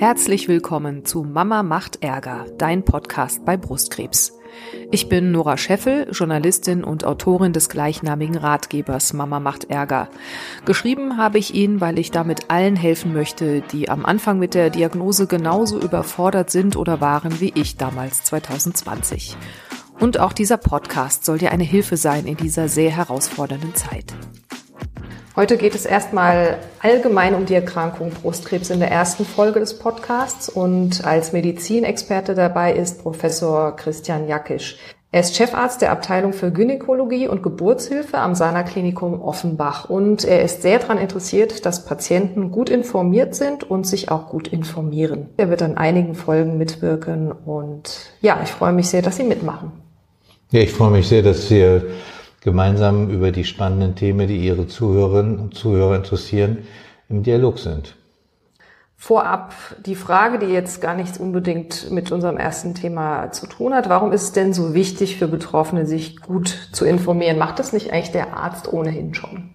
Herzlich willkommen zu Mama macht Ärger, dein Podcast bei Brustkrebs. Ich bin Nora Scheffel, Journalistin und Autorin des gleichnamigen Ratgebers Mama macht Ärger. Geschrieben habe ich ihn, weil ich damit allen helfen möchte, die am Anfang mit der Diagnose genauso überfordert sind oder waren wie ich damals 2020. Und auch dieser Podcast soll dir eine Hilfe sein in dieser sehr herausfordernden Zeit. Heute geht es erstmal allgemein um die Erkrankung Brustkrebs in der ersten Folge des Podcasts und als Medizinexperte dabei ist Professor Christian Jackisch. Er ist Chefarzt der Abteilung für Gynäkologie und Geburtshilfe am Sana Klinikum Offenbach und er ist sehr daran interessiert, dass Patienten gut informiert sind und sich auch gut informieren. Er wird an einigen Folgen mitwirken und ja, ich freue mich sehr, dass Sie mitmachen. Ja, ich freue mich sehr, dass Sie gemeinsam über die spannenden Themen, die Ihre Zuhörerinnen und Zuhörer interessieren, im Dialog sind. Vorab die Frage, die jetzt gar nichts unbedingt mit unserem ersten Thema zu tun hat. Warum ist es denn so wichtig für Betroffene, sich gut zu informieren? Macht das nicht eigentlich der Arzt ohnehin schon?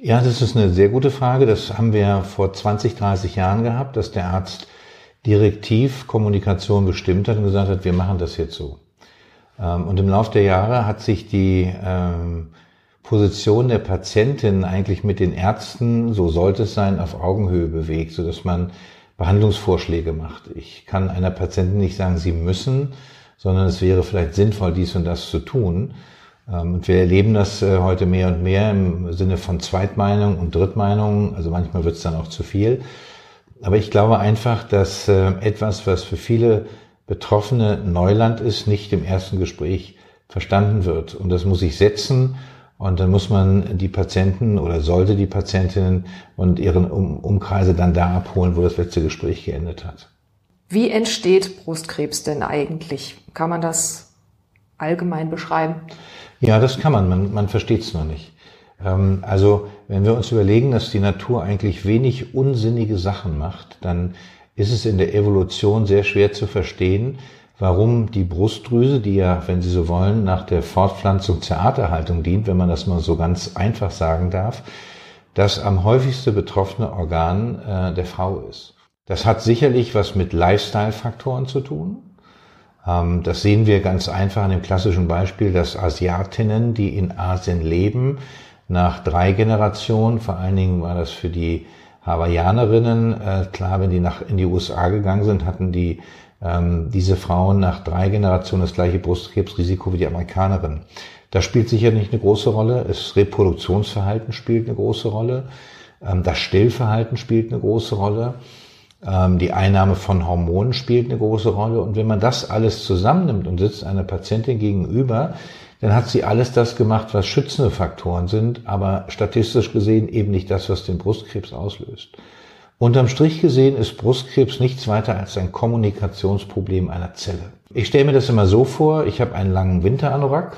Ja, das ist eine sehr gute Frage. Das haben wir vor 20, 30 Jahren gehabt, dass der Arzt direktiv Kommunikation bestimmt hat und gesagt hat, wir machen das jetzt so. Ähm, und im Laufe der Jahre hat sich die ähm, Position der Patientin eigentlich mit den Ärzten, so sollte es sein, auf Augenhöhe bewegt, so dass man Behandlungsvorschläge macht. Ich kann einer Patientin nicht sagen, sie müssen, sondern es wäre vielleicht sinnvoll, dies und das zu tun. Ähm, und wir erleben das äh, heute mehr und mehr im Sinne von Zweitmeinung und Drittmeinung. Also manchmal wird es dann auch zu viel. Aber ich glaube einfach, dass äh, etwas, was für viele Betroffene Neuland ist, nicht im ersten Gespräch verstanden wird. Und das muss sich setzen. Und dann muss man die Patienten oder sollte die Patientinnen und ihren Umkreise dann da abholen, wo das letzte Gespräch geendet hat. Wie entsteht Brustkrebs denn eigentlich? Kann man das allgemein beschreiben? Ja, das kann man. Man, man versteht es noch nicht. Ähm, also, wenn wir uns überlegen, dass die Natur eigentlich wenig unsinnige Sachen macht, dann ist es in der Evolution sehr schwer zu verstehen, warum die Brustdrüse, die ja, wenn Sie so wollen, nach der Fortpflanzung zur Arterhaltung dient, wenn man das mal so ganz einfach sagen darf, das am häufigste betroffene Organ äh, der Frau ist. Das hat sicherlich was mit Lifestyle-Faktoren zu tun. Ähm, das sehen wir ganz einfach an dem klassischen Beispiel, dass Asiatinnen, die in Asien leben, nach drei Generationen, vor allen Dingen war das für die Hawaiianerinnen, äh, klar, wenn die nach in die USA gegangen sind, hatten die ähm, diese Frauen nach drei Generationen das gleiche Brustkrebsrisiko wie die Amerikanerinnen. Das spielt sicher nicht eine große Rolle. Das Reproduktionsverhalten spielt eine große Rolle. Ähm, das Stillverhalten spielt eine große Rolle. Ähm, die Einnahme von Hormonen spielt eine große Rolle. Und wenn man das alles zusammennimmt und sitzt einer Patientin gegenüber, dann hat sie alles das gemacht, was schützende Faktoren sind, aber statistisch gesehen eben nicht das, was den Brustkrebs auslöst. Unterm Strich gesehen ist Brustkrebs nichts weiter als ein Kommunikationsproblem einer Zelle. Ich stelle mir das immer so vor, ich habe einen langen Winteranorak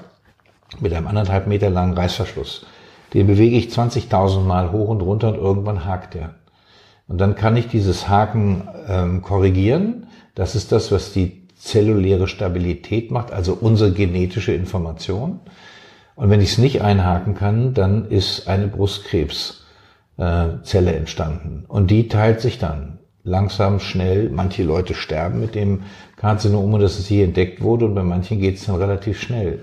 mit einem anderthalb Meter langen Reißverschluss. Den bewege ich 20.000 Mal hoch und runter und irgendwann hakt er. Und dann kann ich dieses Haken ähm, korrigieren. Das ist das, was die zelluläre Stabilität macht, also unsere genetische Information. Und wenn ich es nicht einhaken kann, dann ist eine Brustkrebszelle entstanden. Und die teilt sich dann langsam, schnell. Manche Leute sterben mit dem Karzinom, dass es hier entdeckt wurde, und bei manchen geht es dann relativ schnell.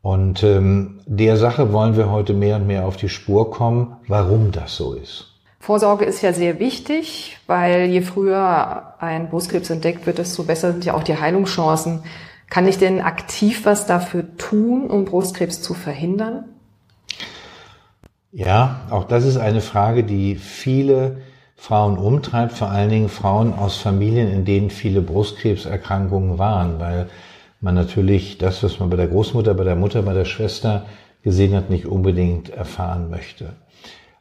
Und ähm, der Sache wollen wir heute mehr und mehr auf die Spur kommen, warum das so ist. Vorsorge ist ja sehr wichtig, weil je früher ein Brustkrebs entdeckt wird, desto besser sind ja auch die Heilungschancen. Kann ich denn aktiv was dafür tun, um Brustkrebs zu verhindern? Ja, auch das ist eine Frage, die viele Frauen umtreibt, vor allen Dingen Frauen aus Familien, in denen viele Brustkrebserkrankungen waren, weil man natürlich das, was man bei der Großmutter, bei der Mutter, bei der Schwester gesehen hat, nicht unbedingt erfahren möchte.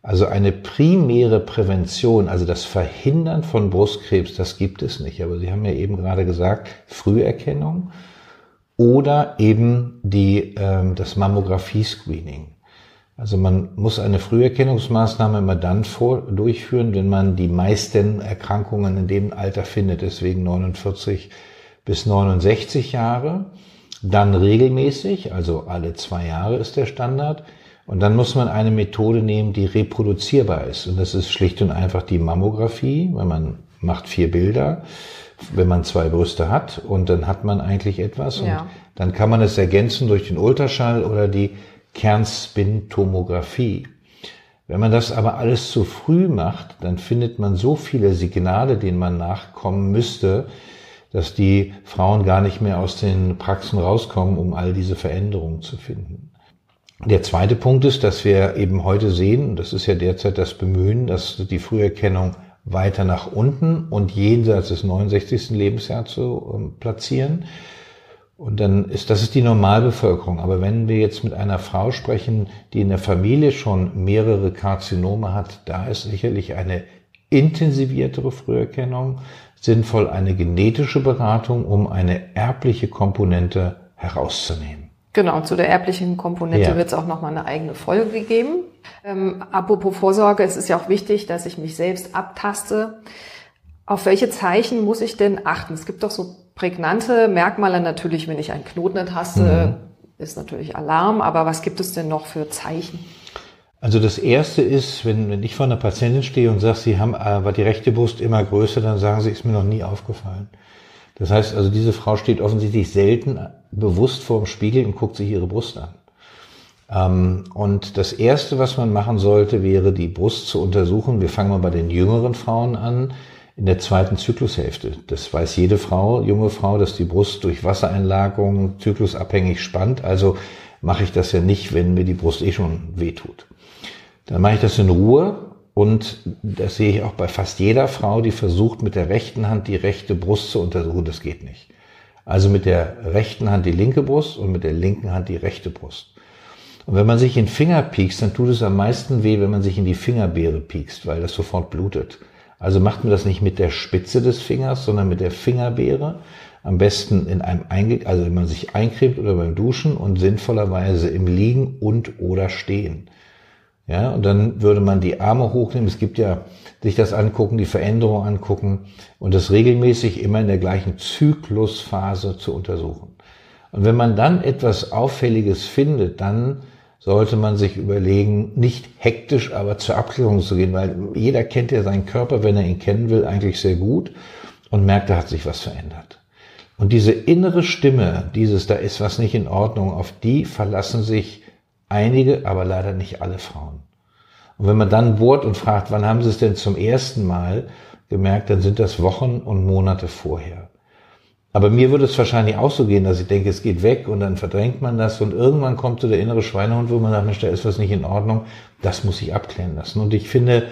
Also eine primäre Prävention, also das Verhindern von Brustkrebs, das gibt es nicht. Aber Sie haben ja eben gerade gesagt, Früherkennung oder eben die, ähm, das Mammographie-Screening. Also man muss eine Früherkennungsmaßnahme immer dann vor, durchführen, wenn man die meisten Erkrankungen in dem Alter findet, deswegen 49 bis 69 Jahre. Dann regelmäßig, also alle zwei Jahre ist der Standard und dann muss man eine Methode nehmen, die reproduzierbar ist. Und das ist schlicht und einfach die Mammographie, wenn man macht vier Bilder, wenn man zwei Brüste hat und dann hat man eigentlich etwas und Ja. dann kann man es ergänzen durch den Ultraschall oder die Kernspintomographie. Wenn man das aber alles zu früh macht, dann findet man so viele Signale, denen man nachkommen müsste, dass die Frauen gar nicht mehr aus den Praxen rauskommen, um all diese Veränderungen zu finden. Der zweite Punkt ist, dass wir eben heute sehen, und das ist ja derzeit das Bemühen, dass die Früherkennung weiter nach unten und jenseits des 69. Lebensjahres zu ähm, platzieren. Und dann ist, das ist die Normalbevölkerung. Aber wenn wir jetzt mit einer Frau sprechen, die in der Familie schon mehrere Karzinome hat, da ist sicherlich eine intensiviertere Früherkennung sinnvoll, eine genetische Beratung, um eine erbliche Komponente herauszunehmen. Genau, zu der erblichen Komponente Ja. wird es auch nochmal eine eigene Folge geben. Ähm, apropos Vorsorge, es ist ja auch wichtig, dass ich mich selbst abtaste. Auf welche Zeichen muss ich denn achten? Es gibt doch so prägnante Merkmale natürlich, wenn ich einen Knoten ertaste, ist natürlich Alarm, aber was gibt es denn noch für Zeichen? Also das erste ist, wenn, wenn ich vor einer Patientin stehe und sage, sie haben äh, war die rechte Brust immer größer, dann sagen sie, ist mir noch nie aufgefallen. Das heißt also, diese Frau steht offensichtlich selten bewusst vor dem Spiegel und guckt sich ihre Brust an. Ähm, und das erste, was man machen sollte, wäre die Brust zu untersuchen. Wir fangen mal bei den jüngeren Frauen an. In der zweiten Zyklushälfte. Das weiß jede Frau, junge Frau, dass die Brust durch Wassereinlagerung zyklusabhängig spannt. Also mache ich das ja nicht, wenn mir die Brust eh schon wehtut. Dann mache ich das in Ruhe und das sehe ich auch bei fast jeder Frau, die versucht mit der rechten Hand die rechte Brust zu untersuchen. Das geht nicht. Also mit der rechten Hand die linke Brust und mit der linken Hand die rechte Brust. Und wenn man sich in Finger piekst, dann tut es am meisten weh, wenn man sich in die Fingerbeere piekst, weil das sofort blutet. Also macht man das nicht mit der Spitze des Fingers, sondern mit der Fingerbeere. Am besten in einem Einge also wenn man sich eincremt oder beim Duschen und sinnvollerweise im Liegen und oder Stehen. Ja, und dann würde man die Arme hochnehmen. Es gibt ja, sich das angucken, die Veränderung angucken und das regelmäßig immer in der gleichen Zyklusphase zu untersuchen. Und wenn man dann etwas Auffälliges findet, dann sollte man sich überlegen, nicht hektisch, aber zur Abklärung zu gehen, weil jeder kennt ja seinen Körper, wenn er ihn kennen will, eigentlich sehr gut und merkt, da hat sich was verändert. Und diese innere Stimme, dieses, da ist was nicht in Ordnung, auf die verlassen sich einige, aber leider nicht alle Frauen. Und wenn man dann bohrt und fragt, wann haben Sie es denn zum ersten Mal gemerkt, dann sind das Wochen und Monate vorher. Aber mir würde es wahrscheinlich auch so gehen, dass ich denke, es geht weg und dann verdrängt man das und irgendwann kommt so der innere Schweinehund, wo man sagt, Mensch, da ist was nicht in Ordnung, das muss ich abklären lassen. Und ich finde,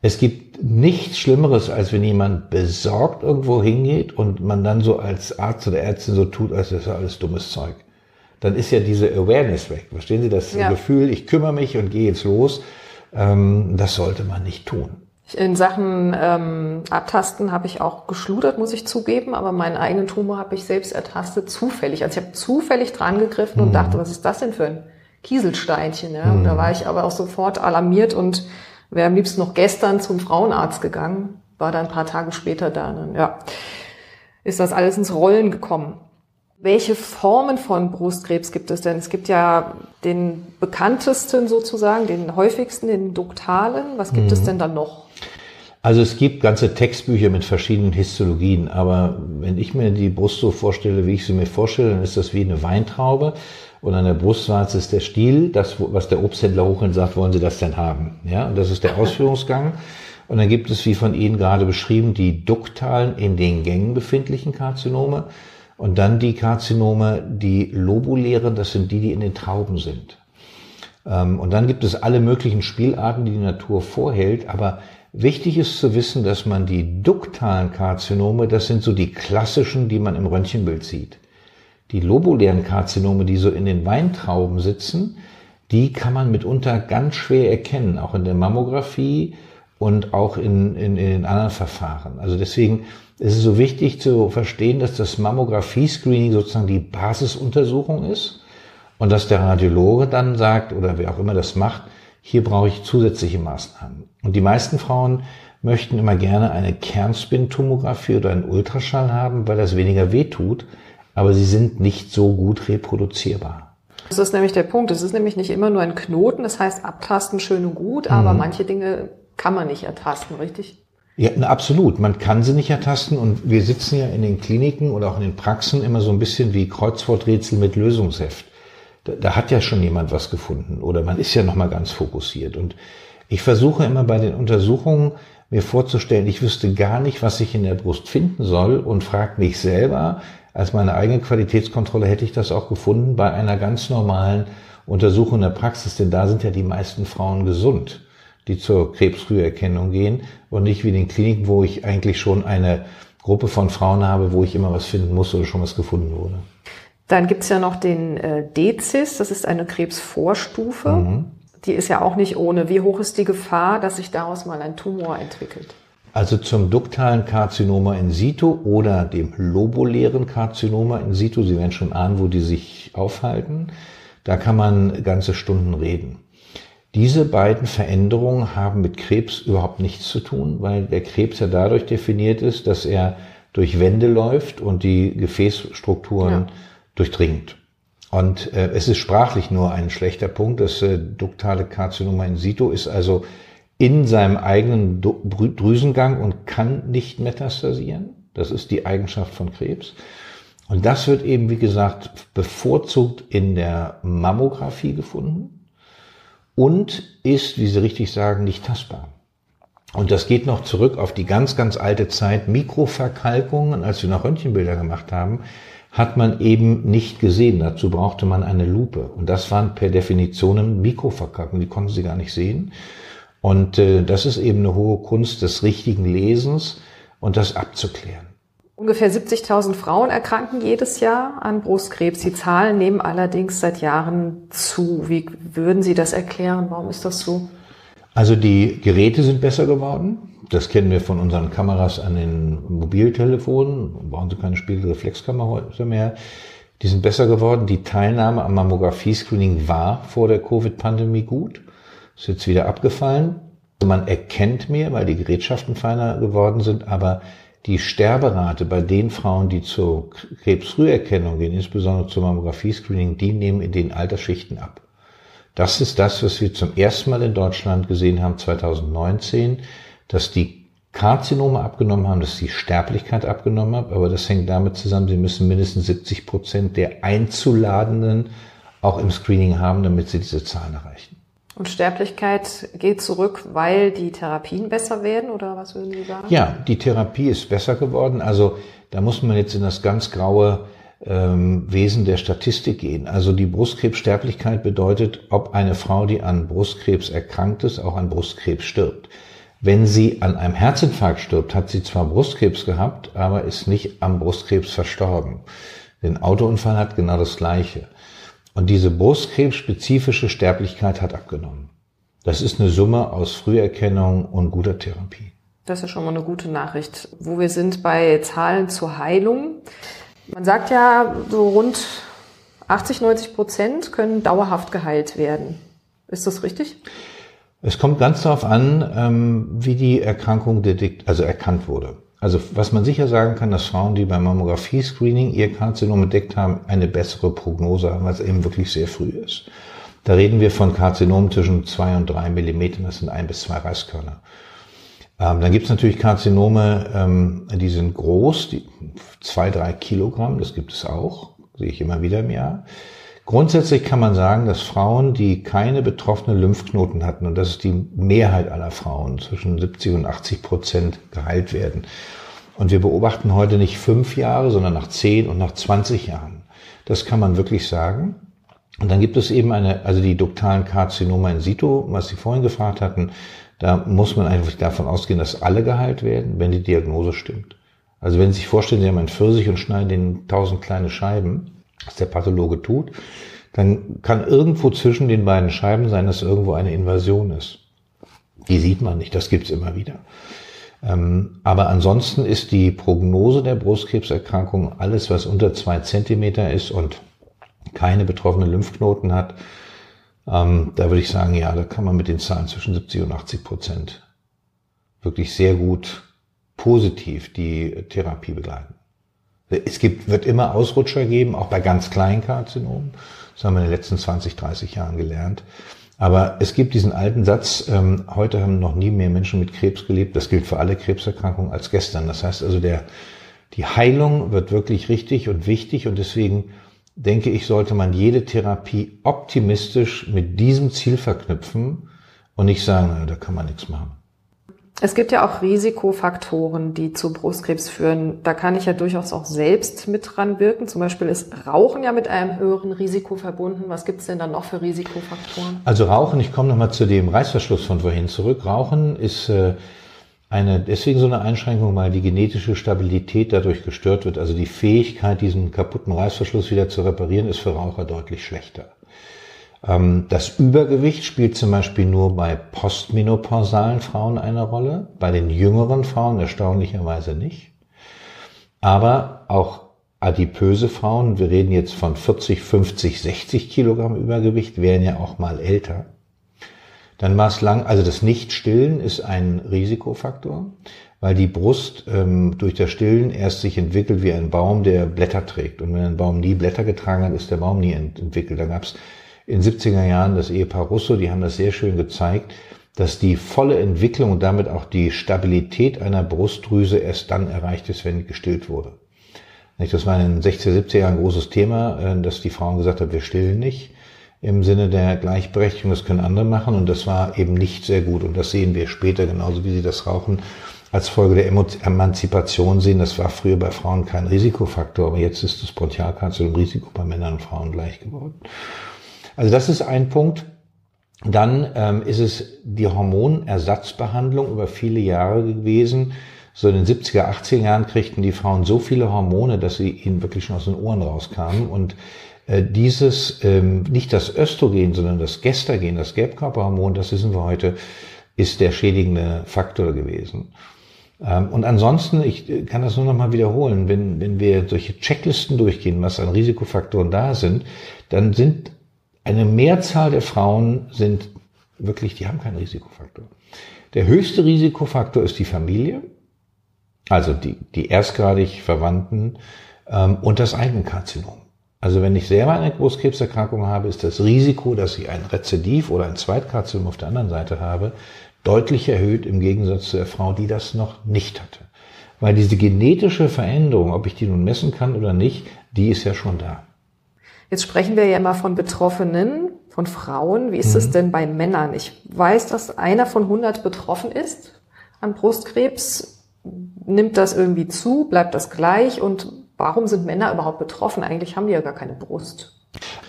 es gibt nichts Schlimmeres, als wenn jemand besorgt irgendwo hingeht und man dann so als Arzt oder Ärztin so tut, als das ist alles dummes Zeug. Dann ist ja diese Awareness weg. Verstehen Sie das Ja. Gefühl, ich kümmere mich und gehe jetzt los? Ähm, das sollte man nicht tun. In Sachen ähm, Abtasten habe ich auch geschludert, muss ich zugeben, aber meinen eigenen Tumor habe ich selbst ertastet, zufällig. Also ich habe zufällig dran gegriffen und dachte, was ist das denn für ein Kieselsteinchen? Ja? Und da war ich aber auch sofort alarmiert und wäre am liebsten noch gestern zum Frauenarzt gegangen, war dann ein paar Tage später da. Dann, ja, ist das alles ins Rollen gekommen. Welche Formen von Brustkrebs gibt es denn? Es gibt ja den bekanntesten sozusagen, den häufigsten, den duktalen. Was gibt es denn dann noch? Also es gibt ganze Textbücher mit verschiedenen Histologien, aber wenn ich mir die Brust so vorstelle, wie ich sie mir vorstelle, dann ist das wie eine Weintraube und an der Brustwarze ist der Stiel, das, was der Obsthändler hochhin sagt, wollen Sie das denn haben? Ja, und das ist der Ausführungsgang. Und dann gibt es, wie von Ihnen gerade beschrieben, die duktalen, in den Gängen befindlichen Karzinome und dann die Karzinome, die lobulären, das sind die, die in den Trauben sind. Ähm, Und dann gibt es alle möglichen Spielarten, die die Natur vorhält. Aber wichtig ist zu wissen, dass man die duktalen Karzinome, das sind so die klassischen, die man im Röntgenbild sieht. Die lobulären Karzinome, die so in den Weintrauben sitzen, die kann man mitunter ganz schwer erkennen, auch in der Mammographie und auch in, in, in den anderen Verfahren. Also deswegen ist es so wichtig zu verstehen, dass das Mammographie-Screening sozusagen die Basisuntersuchung ist und dass der Radiologe dann sagt, oder wer auch immer das macht, hier brauche ich zusätzliche Maßnahmen. Und die meisten Frauen möchten immer gerne eine Kernspintomographie oder einen Ultraschall haben, weil das weniger weh tut, aber sie sind nicht so gut reproduzierbar. Das ist nämlich der Punkt. Es ist nämlich nicht immer nur ein Knoten. Das heißt, abtasten schön und gut, aber manche Dinge kann man nicht ertasten, richtig? Ja, na, absolut. Man kann sie nicht ertasten und wir sitzen ja in den Kliniken oder auch in den Praxen immer so ein bisschen wie Kreuzworträtsel mit Lösungsheft. Da, da hat ja schon jemand was gefunden oder man ist ja noch mal ganz fokussiert und ich versuche immer bei den Untersuchungen mir vorzustellen, ich wüsste gar nicht, was ich in der Brust finden soll und frage mich selber, als meine eigene Qualitätskontrolle hätte ich das auch gefunden bei einer ganz normalen Untersuchung in der Praxis, denn da sind ja die meisten Frauen gesund die zur Krebsfrüherkennung gehen und nicht wie in den Kliniken, wo ich eigentlich schon eine Gruppe von Frauen habe, wo ich immer was finden muss oder schon was gefunden wurde. Dann gibt's ja noch den äh, Dezis, das ist eine Krebsvorstufe. Mhm. Die ist ja auch nicht ohne. Wie hoch ist die Gefahr, dass sich daraus mal ein Tumor entwickelt? Also zum duktalen Karzinoma in situ oder dem lobulären Karzinoma in situ, Sie werden schon ahnen, wo die sich aufhalten, da kann man ganze Stunden reden. Diese beiden Veränderungen haben mit Krebs überhaupt nichts zu tun, weil der Krebs ja dadurch definiert ist, dass er durch Wände läuft und die Gefäßstrukturen ja. durchdringt. Und äh, es ist sprachlich nur ein schlechter Punkt. Das äh, duktale Karzinoma in situ ist also in seinem eigenen Drüsengang und kann nicht metastasieren. Das ist die Eigenschaft von Krebs. Und das wird eben, wie gesagt, bevorzugt in der Mammographie gefunden und ist, wie Sie richtig sagen, nicht tastbar. Und das geht noch zurück auf die ganz, ganz alte Zeit. Mikroverkalkungen, als wir noch Röntgenbilder gemacht haben, hat man eben nicht gesehen. Dazu brauchte man eine Lupe. Und das waren per Definition Mikroverkalkungen. Die konnten Sie gar nicht sehen. Und äh, das ist eben eine hohe Kunst des richtigen Lesens und das abzuklären. Ungefähr 70.000 Frauen erkranken jedes Jahr an Brustkrebs. Die Zahlen nehmen allerdings seit Jahren zu. Wie würden Sie das erklären? Warum ist das so? Also die Geräte sind besser geworden. Das kennen wir von unseren Kameras an den Mobiltelefonen. Brauchen Sie keine Spiegelreflexkamera mehr. Die sind besser geworden. Die Teilnahme am Mammographie-Screening war vor der Covid-Pandemie gut. Ist jetzt wieder abgefallen. Man erkennt mehr, weil die Gerätschaften feiner geworden sind, aber die Sterberate bei den Frauen, die zur Krebsfrüherkennung gehen, insbesondere zum Mammographie-Screening, die nehmen in den Altersschichten ab. Das ist das, was wir zum ersten Mal in Deutschland gesehen haben 2019, dass die Karzinome abgenommen haben, dass die Sterblichkeit abgenommen hat, aber das hängt damit zusammen, sie müssen mindestens 70 Prozent der Einzuladenden auch im Screening haben, damit sie diese Zahlen erreichen. Und Sterblichkeit geht zurück, weil die Therapien besser werden oder was würden Sie sagen? Ja, die Therapie ist besser geworden. Also da muss man jetzt in das ganz graue ähm, Wesen der Statistik gehen. Also die Brustkrebssterblichkeit bedeutet, ob eine Frau, die an Brustkrebs erkrankt ist, auch an Brustkrebs stirbt. Wenn sie an einem Herzinfarkt stirbt, hat sie zwar Brustkrebs gehabt, aber ist nicht am Brustkrebs verstorben. Den Autounfall hat genau das Gleiche. Und diese Brustkrebsspezifische Sterblichkeit hat abgenommen. Das ist eine Summe aus Früherkennung und guter Therapie. Das ist schon mal eine gute Nachricht. Wo wir sind bei Zahlen zur Heilung. Man sagt ja, so rund 80, 90 Prozent können dauerhaft geheilt werden. Ist das richtig? Es kommt ganz darauf an, ähm, wie die Erkrankung also erkannt wurde. Also was man sicher sagen kann, dass Frauen, die beim Mammographie-Screening ihr Karzinom entdeckt haben, eine bessere Prognose haben, weil es eben wirklich sehr früh ist. Da reden wir von Karzinomen zwischen zwei und drei Millimetern, das sind ein bis zwei Reiskörner. Ähm, dann gibt es natürlich Karzinome, ähm, die sind groß, die zwei, drei Kilogramm, das gibt es auch, sehe ich immer wieder im Jahr. Grundsätzlich kann man sagen, dass Frauen, die keine betroffene Lymphknoten hatten, und das ist die Mehrheit aller Frauen, zwischen 70 und 80 Prozent geheilt werden. Und wir beobachten heute nicht fünf Jahre, sondern nach zehn und nach 20 Jahren. Das kann man wirklich sagen. Und dann gibt es eben eine, also die duktalen Karzinoma in situ, was Sie vorhin gefragt hatten, da muss man einfach davon ausgehen, dass alle geheilt werden, wenn die Diagnose stimmt. Also wenn Sie sich vorstellen, Sie haben einen Pfirsich und schneiden den tausend kleine Scheiben, was der Pathologe tut, dann kann irgendwo zwischen den beiden Scheiben sein, dass irgendwo eine Invasion ist. Die sieht man nicht, das gibt's immer wieder. Ähm, aber ansonsten ist die Prognose der Brustkrebserkrankung alles, was unter zwei Zentimeter ist und keine betroffenen Lymphknoten hat, ähm, da würde ich sagen, ja, da kann man mit den Zahlen zwischen 70 und 80 Prozent wirklich sehr gut positiv die Therapie begleiten. Es gibt, wird immer Ausrutscher geben, auch bei ganz kleinen Karzinomen. Das haben wir in den letzten 20, 30 Jahren gelernt. Aber es gibt diesen alten Satz, ähm, heute haben noch nie mehr Menschen mit Krebs gelebt. Das gilt für alle Krebserkrankungen als gestern. Das heißt also, der, die Heilung wird wirklich richtig und wichtig und deswegen denke ich, sollte man jede Therapie optimistisch mit diesem Ziel verknüpfen und nicht sagen, da kann man nichts machen. Es gibt ja auch Risikofaktoren, die zu Brustkrebs führen. Da kann ich ja durchaus auch selbst mit dran wirken. Zum Beispiel ist Rauchen ja mit einem höheren Risiko verbunden. Was gibt es denn dann noch für Risikofaktoren? Also Rauchen, ich komme nochmal zu dem Reißverschluss von vorhin zurück. Rauchen ist äh, eine, deswegen so eine Einschränkung, weil die genetische Stabilität dadurch gestört wird. Also die Fähigkeit, diesen kaputten Reißverschluss wieder zu reparieren, ist für Raucher deutlich schlechter. Ähm, das Übergewicht spielt zum Beispiel nur bei postmenopausalen Frauen eine Rolle, bei den jüngeren Frauen erstaunlicherweise nicht. Aber auch adipöse Frauen, wir reden jetzt von 40, 50, 60 Kilogramm Übergewicht, werden ja auch mal älter. Dann war es lang, also das Nichtstillen ist ein Risikofaktor, weil die Brust ähm, durch das Stillen erst sich entwickelt wie ein Baum, der Blätter trägt. Und wenn ein Baum nie Blätter getragen hat, ist der Baum nie ent entwickelt. Da gab es in 70er Jahren das Ehepaar Russo, die haben das sehr schön gezeigt, dass die volle Entwicklung und damit auch die Stabilität einer Brustdrüse erst dann erreicht ist, wenn gestillt wurde. Das war in den 60er, 70er Jahren ein großes Thema, äh, dass die Frauen gesagt haben, wir stillen nicht im Sinne der Gleichberechtigung, das können andere machen und das war eben nicht sehr gut und das sehen wir später, genauso wie sie das Rauchen als Folge der Emanzipation sehen. Das war früher bei Frauen kein Risikofaktor, aber jetzt ist das Bronchialkarzinom Risiko bei Männern und Frauen gleich geworden. Also das ist ein Punkt. Dann ähm, ist es die Hormonersatzbehandlung über viele Jahre gewesen. So in den 70er, 80er Jahren kriegten die Frauen so viele Hormone, dass sie ihnen wirklich schon aus den Ohren rauskamen. Und äh, dieses, ähm, nicht das Östrogen, sondern das Gestagen, das Gelbkörperhormon, das wissen wir heute, ist der schädigende Faktor gewesen. Ähm, und ansonsten, ich äh, kann das nur noch mal wiederholen, wenn, wenn wir solche Checklisten durchgehen, was an Risikofaktoren da sind, dann sind eine Mehrzahl der Frauen sind wirklich, die haben keinen Risikofaktor. Der höchste Risikofaktor ist die Familie, also die, die erstgradig Verwandten ähm, und das Eigenkarzinom. Also wenn ich selber eine Brustkrebserkrankung habe, ist das Risiko, dass ich ein Rezidiv oder ein Zweitkarzinom auf der anderen Seite habe, deutlich erhöht im Gegensatz zu der Frau, die das noch nicht hatte. Weil diese genetische Veränderung, ob ich die nun messen kann oder nicht, die ist ja schon da. Jetzt sprechen wir ja immer von Betroffenen, von Frauen. Wie ist es mhm. denn bei Männern? Ich weiß, dass einer von 100 betroffen ist an Brustkrebs. Nimmt das irgendwie zu? Bleibt das gleich? Und warum sind Männer überhaupt betroffen? Eigentlich haben die ja gar keine Brust.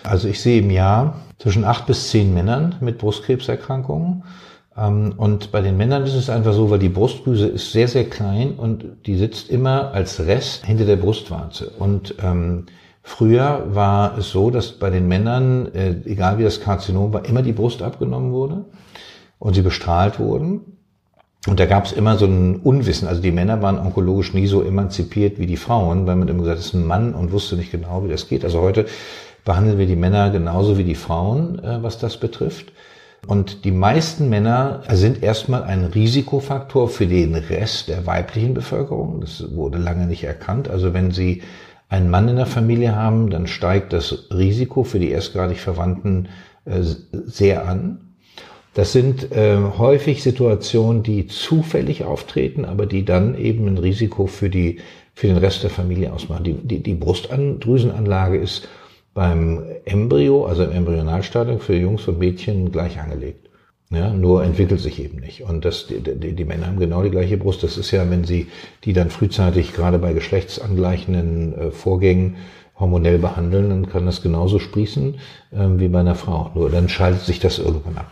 Also ich sehe im Jahr zwischen acht bis zehn Männern mit Brustkrebserkrankungen. Ähm, und bei den Männern ist es einfach so, weil die Brustdrüse ist sehr, sehr klein und die sitzt immer als Rest hinter der Brustwarze. Und ähm, Früher war es so, dass bei den Männern, äh, egal wie das Karzinom war, immer die Brust abgenommen wurde und sie bestrahlt wurden. Und da gab es immer so ein Unwissen. Also die Männer waren onkologisch nie so emanzipiert wie die Frauen, weil man immer gesagt hat, das ist ein Mann und wusste nicht genau, wie das geht. Also heute behandeln wir die Männer genauso wie die Frauen, äh, was das betrifft. Und die meisten Männer sind erstmal ein Risikofaktor für den Rest der weiblichen Bevölkerung. Das wurde lange nicht erkannt. Also wenn Sie einen Mann in der Familie haben, dann steigt das Risiko für die erstgradig Verwandten äh, sehr an. Das sind äh, häufig Situationen, die zufällig auftreten, aber die dann eben ein Risiko für die für den Rest der Familie ausmachen. Die, die, die Brustdrüsenanlage ist beim Embryo, also im Embryonalstadium für Jungs und Mädchen gleich angelegt. Ja, nur entwickelt sich eben nicht. Und das, die, die, die Männer haben genau die gleiche Brust. Das ist ja, wenn sie die dann frühzeitig gerade bei geschlechtsangleichenden äh, Vorgängen hormonell behandeln, dann kann das genauso sprießen äh, wie bei einer Frau. Nur dann schaltet sich das irgendwann ab.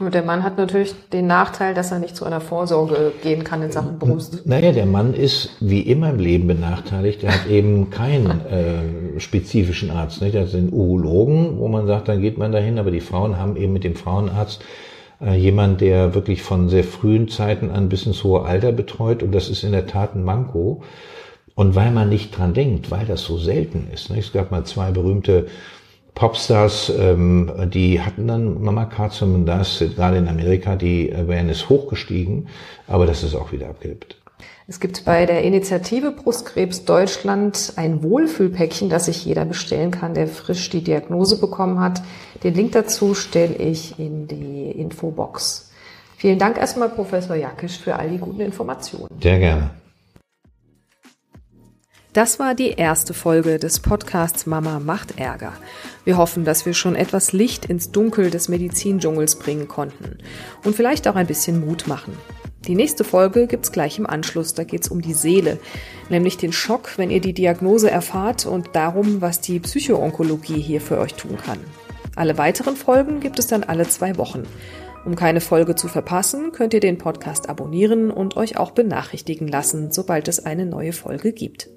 Und der Mann hat natürlich den Nachteil, dass er nicht zu einer Vorsorge gehen kann in Sachen Brust. Naja, der Mann ist wie immer im Leben benachteiligt. Er hat eben keinen äh, spezifischen Arzt. Nicht? Er hat den Urologen, wo man sagt, dann geht man dahin, aber die Frauen haben eben mit dem Frauenarzt äh, jemand, der wirklich von sehr frühen Zeiten an bis ins hohe Alter betreut und das ist in der Tat ein Manko. Und weil man nicht dran denkt, weil das so selten ist. Ne? Es gab mal zwei berühmte Popstars, ähm, die hatten dann Mammakarzinom und da ist gerade in Amerika die Awareness hochgestiegen, aber das ist auch wieder abgehebt. Es gibt bei der Initiative Brustkrebs Deutschland ein Wohlfühlpäckchen, das sich jeder bestellen kann, der frisch die Diagnose bekommen hat. Den Link dazu stelle ich in die Infobox. Vielen Dank erstmal, Professor Jakisch, für all die guten Informationen. Sehr gerne. Das war die erste Folge des Podcasts Mama macht Ärger. Wir hoffen, dass wir schon etwas Licht ins Dunkel des Medizindschungels bringen konnten und vielleicht auch ein bisschen Mut machen. Die nächste Folge gibt's gleich im Anschluss. Da geht's um die Seele, nämlich den Schock, wenn ihr die Diagnose erfahrt und darum, was die Psychoonkologie hier für euch tun kann. Alle weiteren Folgen gibt es dann alle zwei Wochen. Um keine Folge zu verpassen, könnt ihr den Podcast abonnieren und euch auch benachrichtigen lassen, sobald es eine neue Folge gibt.